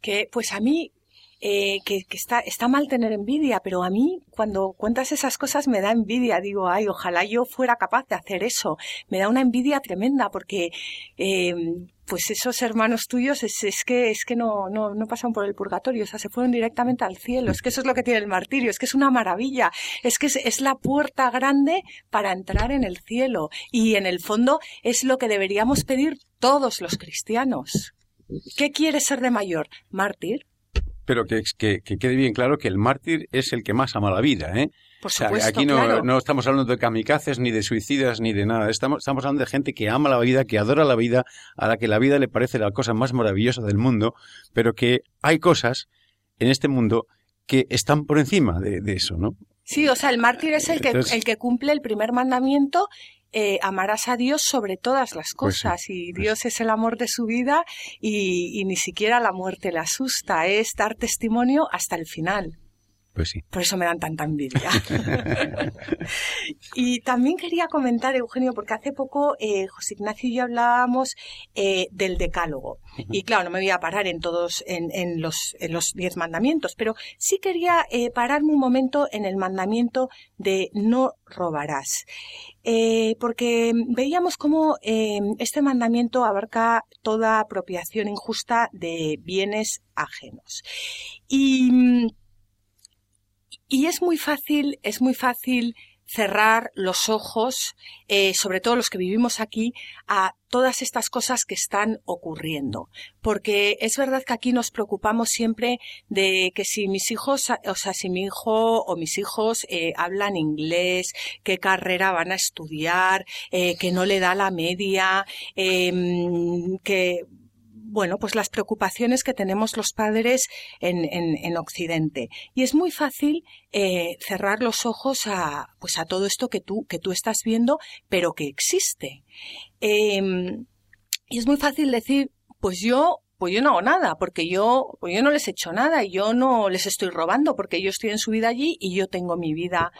Que, pues a mí eh, que, está, está mal tener envidia, pero a mí cuando cuentas esas cosas me da envidia. Digo, ay, ojalá yo fuera capaz de hacer eso. Me da una envidia tremenda porque eh, pues esos hermanos tuyos es, es que es que no, no, no pasan por el purgatorio, o sea, se fueron directamente al cielo. Es que eso es lo que tiene el martirio, es que es una maravilla, es que es, es la puerta grande para entrar en el cielo. Y en el fondo es lo que deberíamos pedir todos los cristianos. ¿Qué quiere ser de mayor? ¿Mártir? Pero que, que, que, quede bien claro que el mártir es el que más ama la vida, ¿eh? Por supuesto, aquí no, no, estamos hablando de kamikazes, ni de suicidas, ni de nada. Estamos, estamos hablando de gente que ama la vida, que adora la vida, a la que la vida le parece la cosa más maravillosa del mundo, pero que hay cosas en este mundo que están por encima de, de eso, ¿no? Sí, o sea, el mártir es el que, el que cumple el primer mandamiento eh, amarás a Dios sobre todas las pues cosas y pues Dios es el amor de su vida y, y, ni siquiera la muerte le asusta, es dar testimonio hasta el final. Pues sí. Por eso me dan tanta envidia. y también quería comentar, Eugenio, porque hace poco eh, José Ignacio y yo hablábamos eh, del decálogo. Y claro, no me voy a parar en todos, en, en, los, en los diez mandamientos, pero sí quería eh, pararme un momento en el mandamiento de no robarás. Porque veíamos cómo este mandamiento abarca toda apropiación injusta de bienes ajenos. Y y es muy fácil, es muy fácil cerrar los ojos, eh, sobre todo los que vivimos aquí, a todas estas cosas que están ocurriendo. Porque es verdad que aquí nos preocupamos siempre de que si mis hijos, o sea, si mi hijo o mis hijos eh, hablan inglés, qué carrera van a estudiar, eh, que no le da la media, em, que bueno, pues las preocupaciones que tenemos los padres en, en, Occidente. Y es muy fácil eh, cerrar los ojos a, pues a todo esto que tú, que tú estás viendo, pero que existe. Em, y es muy fácil decir, pues yo pues yo no hago nada, porque yo, pues yo no les he hecho nada y yo no les estoy robando, porque ellos tienen su vida allí y yo tengo mi vida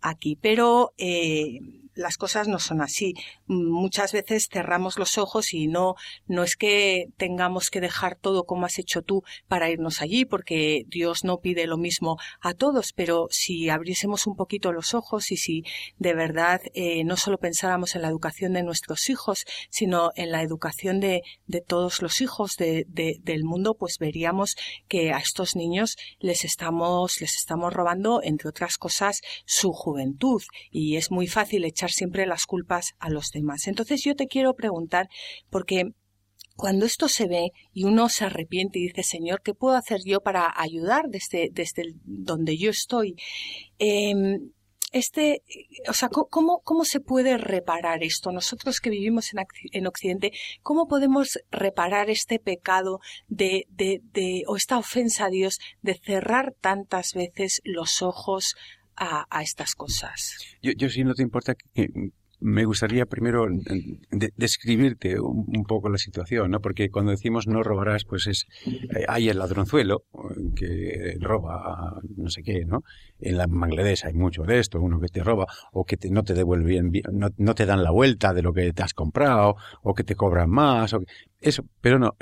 aquí. Pero eh, las cosas no son así. Muchas veces cerramos los ojos y no, no es que tengamos que dejar todo como has hecho tú para irnos allí, porque Dios no pide lo mismo a todos, pero si abriésemos un poquito los ojos y si de verdad eh, no solo pensáramos en la educación de nuestros hijos, sino en la educación de, de todos los hijos de, de, del mundo, pues veríamos que a estos niños les estamos, les estamos robando, entre otras cosas, su juventud. Y es muy fácil echar siempre las culpas a los demás. Entonces yo te quiero preguntar, porque cuando esto se ve y uno se arrepiente y dice, Señor, ¿qué puedo hacer yo para ayudar desde, desde donde yo estoy? Em, este, o sea, ¿cómo, ¿cómo se puede reparar esto? Nosotros que vivimos en, en Occidente, ¿cómo podemos reparar este pecado de, de, de, o esta ofensa a Dios de cerrar tantas veces los ojos a, a estas cosas. Yo, yo, si no te importa, que, me gustaría primero describirte un, poco la situación, ¿no? Porque cuando decimos no robarás, pues es eh, hay el ladronzuelo que roba no sé qué, ¿no? En la Bangladesh hay mucho de esto, uno que te roba o que no te devuelve bien, no, te dan la vuelta de lo que te has comprado o que te cobran más, o eso, pero no.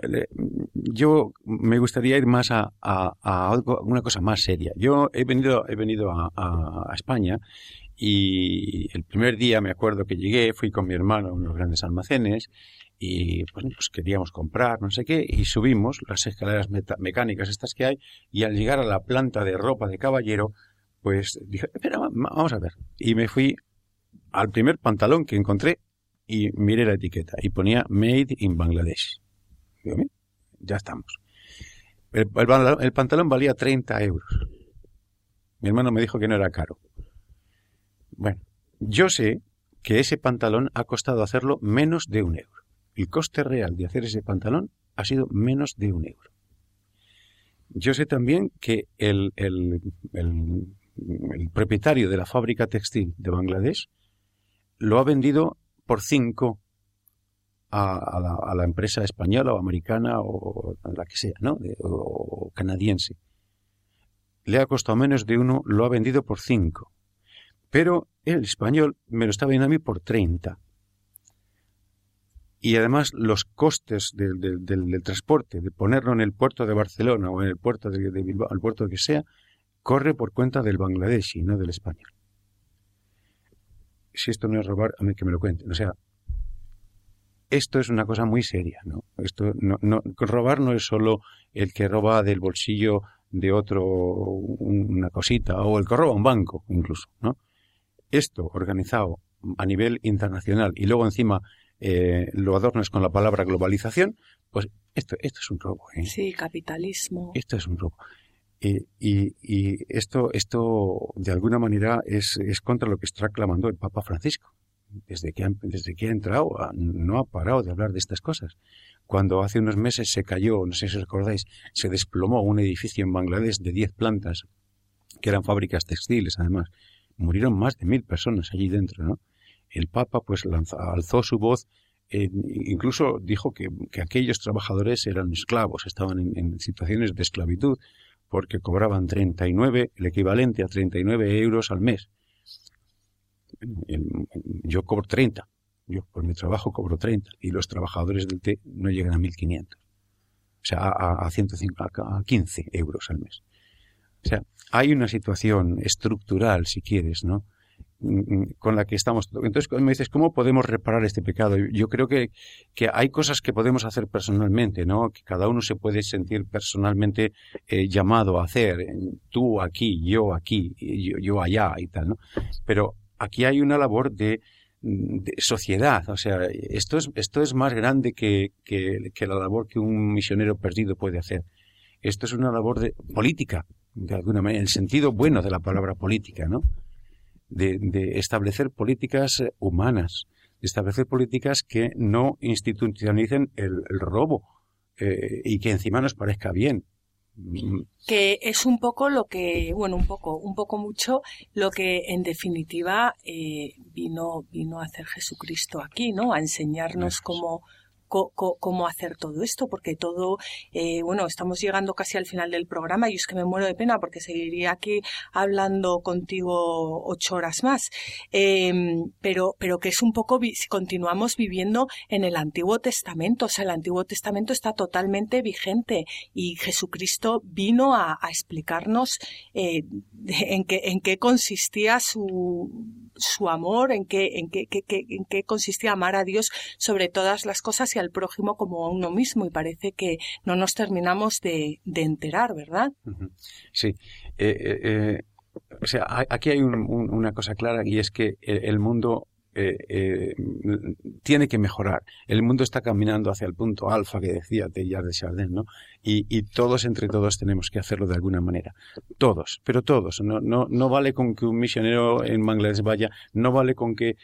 Yo me gustaría ir más a, una cosa más seria. Yo he venido he venido a España y el primer día me acuerdo que llegué, fui con mi hermano a unos grandes almacenes y pues, queríamos comprar, no sé qué, y subimos las escaleras mecánicas estas que hay y al llegar a la planta de ropa de caballero, pues dije, espera, vamos a ver. Y me fui al primer pantalón que encontré y miré la etiqueta y ponía Made in Bangladesh. Ya estamos. El, el pantalón valía 30 euros. Mi hermano me dijo que no era caro. Bueno, yo sé que ese pantalón ha costado hacerlo menos de un euro. El coste real de hacer ese pantalón ha sido menos de un euro. Yo sé también que el, el, propietario de la fábrica textil de Bangladesh lo ha vendido por cinco a, la, empresa española o americana o la que sea, ¿no? o canadiense. Le ha costado menos de uno, lo ha vendido por cinco. Pero el español me lo está vendiendo a mí por 30. y además los costes del, transporte, de ponerlo en el puerto de Barcelona o en el puerto de, Bilbao, al puerto que sea, corre por cuenta del Bangladesh y no del español. Si esto no es robar, a mí que me lo cuenten. O sea, esto es una cosa muy seria, ¿no? Esto no, no, robar no es solo el que roba del bolsillo de otro una cosita o el que roba un banco incluso, ¿no? Esto organizado a nivel internacional y luego encima eh, lo adornas con la palabra globalización, pues esto, esto es un robo. ¿eh? Sí, capitalismo. Esto es un robo. Y, y, esto, esto, de alguna manera, es, es, contra lo que está clamando el Papa Francisco. Desde que, ha, desde que ha entrado, no ha parado de hablar de estas cosas. Cuando hace unos meses se cayó, no sé si os acordáis, se desplomó un edificio en Bangladesh de 10 plantas, que eran fábricas textiles, además. Murieron más de mil personas allí dentro, ¿no? el Papa pues alzó su voz, eh, incluso dijo que, aquellos trabajadores eran esclavos, estaban en, situaciones de esclavitud, porque cobraban 39, el equivalente a 39 euros al mes. yo cobro 30, yo por mi trabajo cobro 30, y los trabajadores del té no llegan a 1.500, o sea, a, a, 105, a 15 euros al mes. O sea, hay una situación estructural, si quieres, ¿no? con la que estamos. Entonces, me dices, ¿cómo podemos reparar este pecado? Yo creo que, que hay cosas que podemos hacer personalmente, ¿no? Que cada uno se puede sentir personalmente eh, llamado a hacer. Tú aquí, yo aquí, yo, allá y tal, ¿no? Pero aquí hay una labor de, sociedad. O sea, esto es, esto es más grande que, que la labor que un misionero perdido puede hacer. Esto es una labor de política, de alguna manera, en el sentido bueno de la palabra política, ¿no? de, establecer políticas eh, humanas, de establecer políticas que no institucionalicen el, robo eh, y que encima nos parezca bien. Mm. Que es un poco lo que, bueno, un poco, un poco mucho lo que en definitiva eh, vino, vino a hacer Jesucristo aquí, ¿no? A enseñarnos cómo cómo hacer todo esto, porque todo, eh, bueno, estamos llegando casi al final del programa y es que me muero de pena porque seguiría aquí hablando contigo ocho horas más, em, pero, pero que es un poco, si continuamos viviendo en el Antiguo Testamento, o sea, el Antiguo Testamento está totalmente vigente y Jesucristo vino a, explicarnos eh, en, qué, en qué consistía su, su amor, en qué, en qué, en qué consistía amar a Dios sobre todas las cosas y al prójimo como a uno mismo y parece que no nos terminamos de, enterar, ¿verdad? Sí. Eh, eh, eh, o sea, aquí hay una cosa clara y es que el mundo eh, eh, tiene que mejorar. El mundo está caminando hacia el punto alfa que decía Teilhard de Chardin, ¿no? Y, todos, entre todos, tenemos que hacerlo de alguna manera. Todos, pero todos. No, no, no vale con que un misionero en Bangladesh vaya, no vale con que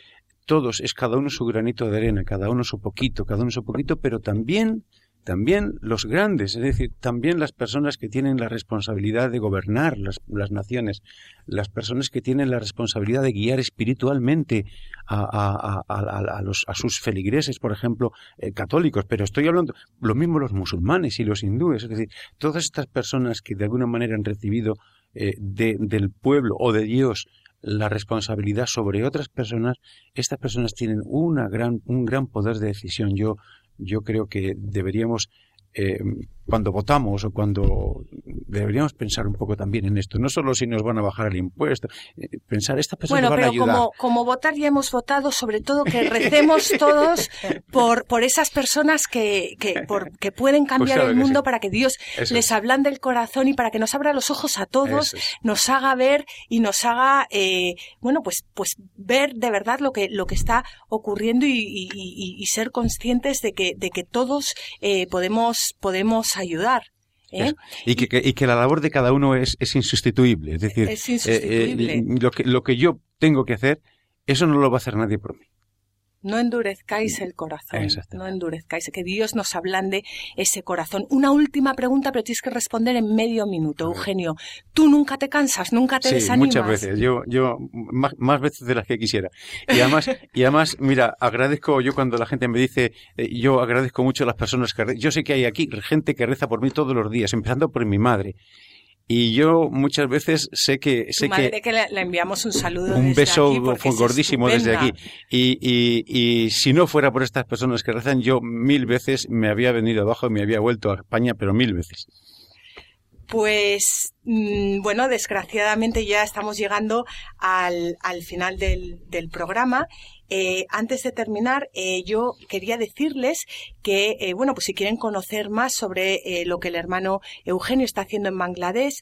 todos, es cada uno su granito de arena, cada uno su poquito, cada uno su poquito, pero también también los grandes, es decir, también las personas que tienen la responsabilidad de gobernar las, naciones, las personas que tienen la responsabilidad de guiar espiritualmente a, los, a sus feligreses, por ejemplo, eh, católicos, pero estoy hablando lo mismo los musulmanes y los hindúes, es decir, todas estas personas que de alguna manera han recibido eh, del pueblo o de Dios la responsabilidad sobre otras personas, estas personas tienen una gran, un gran poder de decisión. Yo, yo creo que deberíamos eh, cuando votamos o cuando deberíamos pensar un poco también en esto, no solo si nos van a bajar el impuesto, eh, pensar esta persona bueno, van a ayudar. Como, como votar ya hemos votado, sobre todo que recemos todos por, por esas personas que, que, por, que pueden pues cambiar el mundo para que Dios les hablan del corazón y para que nos abra los ojos a todos, nos haga ver y nos haga, eh, bueno, pues, pues ver de verdad lo que, lo que está ocurriendo y, y, y ser conscientes de que, de que todos eh, podemos, podemos ayudar. ¿eh? Y, que, y, que, la labor de cada uno es, es insustituible. Es decir, eh, lo, que, lo que yo tengo que hacer, eso no lo va a hacer nadie por mí. No endurezcáis el corazón. No endurezcáis. Que Dios nos ablande ese corazón. Una última pregunta, pero tienes que responder en medio minuto, Eugenio. ¿Tú nunca te cansas? ¿Nunca te sí, desanimas? muchas veces. Yo, yo más, veces de las que quisiera. Y además, y además, mira, agradezco yo cuando la gente me dice, eh, yo agradezco mucho a las personas que... Yo sé que hay aquí gente que reza por mí todos los días, empezando por mi madre Y yo muchas veces sé que... Sé madre que, le, enviamos un saludo. Un beso gordísimo desde aquí. Y, y, y, si no fuera por estas personas que rezan, yo mil veces me había venido abajo y me había vuelto a España, pero mil veces. Pues mm, bueno, desgraciadamente ya estamos llegando al, al final del, del programa eh, antes de terminar, eh, yo quería decirles que, eh, bueno, pues si quieren conocer más sobre lo que el hermano Eugenio está haciendo en Bangladesh,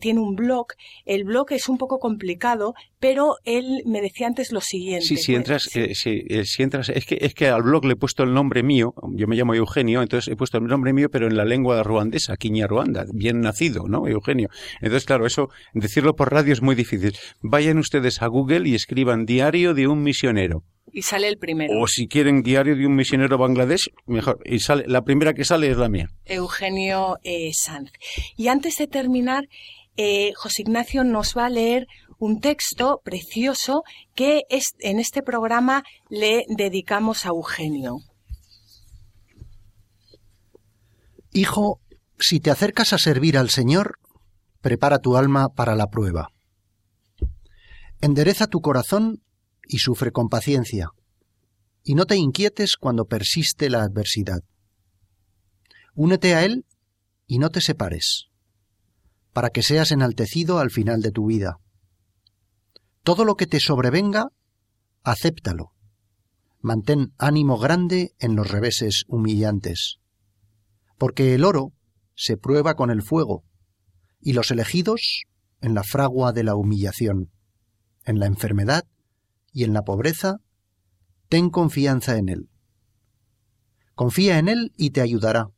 tiene un blog. El blog es un poco complicado, pero él me decía antes lo siguiente. Sí, si entras, si entras, es que, es que al blog le he puesto el nombre mío, yo me llamo Eugenio, entonces he puesto el nombre mío, pero en la lengua ruandesa, Quiña Ruanda, bien nacido, ¿no? Eugenio. Entonces, claro, eso, decirlo por radio es muy difícil. Vayan ustedes a Google y escriban diario de un misionero. Y sale el primero. O si quieren diario de un misionero Bangladesh, mejor. Y sale, la primera que sale es la mía. Eugenio eh, Sanz. Y antes de terminar, eh, José Ignacio nos va a leer un texto precioso que es, en este programa le dedicamos a Eugenio. Hijo, si te acercas a servir al Señor, prepara tu alma para la prueba. Endereza tu corazón y sufre con paciencia, y no te inquietes cuando persiste la adversidad. Únete a Él y no te separes, para que seas enaltecido al final de tu vida. Todo lo que te sobrevenga, acéptalo. Mantén ánimo grande en los reveses humillantes, porque el oro se prueba con el fuego, y los elegidos en la fragua de la humillación, en la enfermedad y en la pobreza, ten confianza en Él. Confía en Él y te ayudará.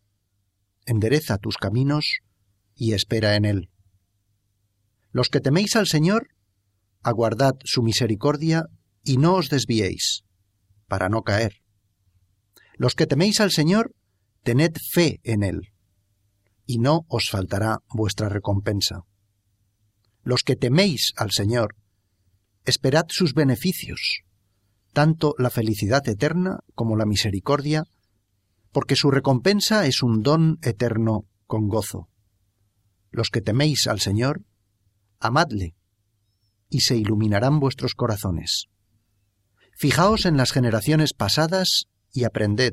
Endereza tus caminos y espera en Él. Los que teméis al Señor, aguardad su misericordia y no os desviéis, para no caer. Los que teméis al Señor, tened fe en Él, y no os faltará vuestra recompensa. Los que teméis al Señor, Esperad sus beneficios, tanto la felicidad eterna como la misericordia, porque su recompensa es un don eterno con gozo. Los que teméis al Señor, amadle, y se iluminarán vuestros corazones. Fijaos en las generaciones pasadas y aprended.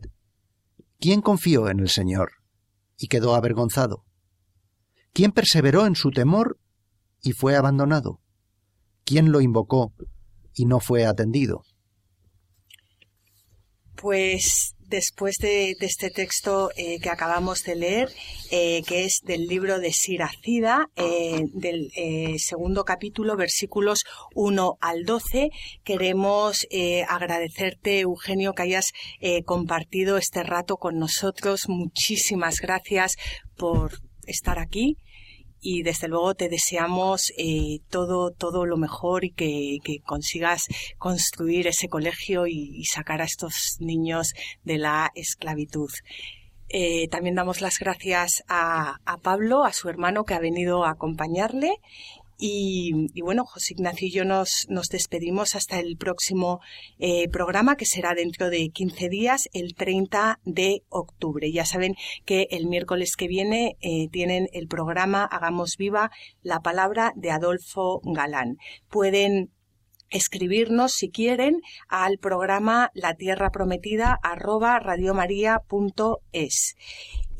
¿Quién confió en el Señor y quedó avergonzado? ¿Quién perseveró en su temor y fue abandonado? ¿Quién lo invocó y no fue atendido? Pues después de, este texto eh, que acabamos de leer, eh, que es del libro de Siracida, eh, del segundo capítulo, versículos 1 al 12, queremos agradecerte, Eugenio, que hayas compartido este rato con nosotros. Muchísimas gracias por estar aquí y desde luego te deseamos eh, todo, todo lo mejor y que, consigas construir ese colegio y, sacar a estos niños de la esclavitud. Eh, también damos las gracias a, a, Pablo, a su hermano que ha venido a acompañarle y, bueno, José Ignacio y yo nos, nos despedimos hasta el próximo eh, programa, que será dentro de 15 días, el 30 de octubre. Ya saben que el miércoles que viene eh, tienen el programa Hagamos Viva la Palabra de Adolfo Galán. Pueden escribirnos si quieren al programa La Tierra Prometida arroba radiomaria.es.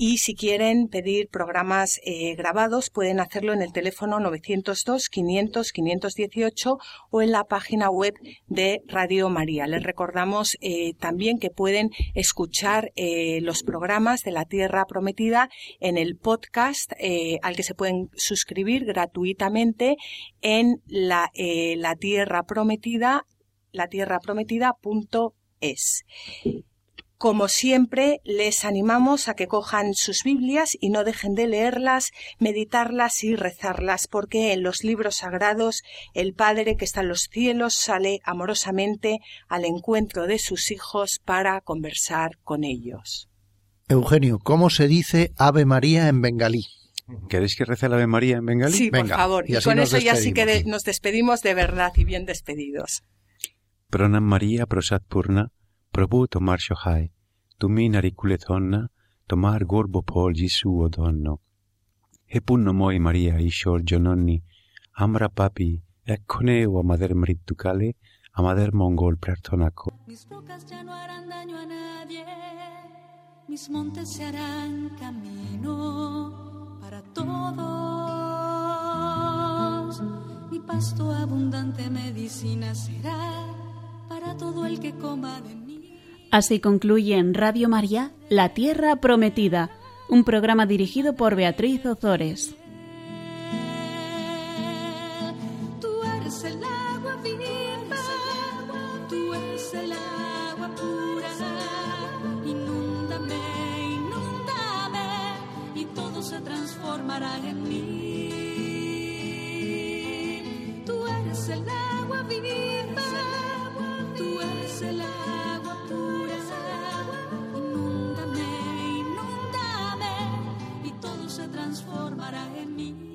Y si quieren pedir programas eh, grabados, pueden hacerlo en el teléfono 902-500-518 o en la página web de Radio María. Les recordamos eh, también que pueden escuchar eh, los programas de la Tierra Prometida en el podcast al que se pueden suscribir gratuitamente en la, la Tierra Prometida, la Tierra Prometida.es. Como siempre, les animamos a que cojan sus Biblias y no dejen de leerlas, meditarlas y rezarlas, porque en los libros sagrados el Padre que está en los cielos sale amorosamente al encuentro de sus hijos para conversar con ellos. Eugenio, ¿cómo se dice Ave María en bengalí? ¿Queréis que rece la Ave María en bengalí? Sí, por favor. Y, con eso ya sí que nos despedimos de verdad y bien despedidos. Pronam María prosat purna Prabhu tomar tu minari tomar gorbo polgi suo donno. he punno moi Maria ishor jononni, amra papi, eccone o amader mrittukale, amader mongol prartonako. Mis rocas ya no harán daño a nadie, mis montes se harán camino para todos. Mi pasto abundante medicina será para todo el que coma de mí. Así concluye en Radio María La Tierra Prometida, un programa dirigido por Beatriz Ozores. Tú eres el agua viva, tú eres el agua pura. Inúndame, inúndame, y todo se transformará en mí. Tú eres el agua viva, transformará en mí.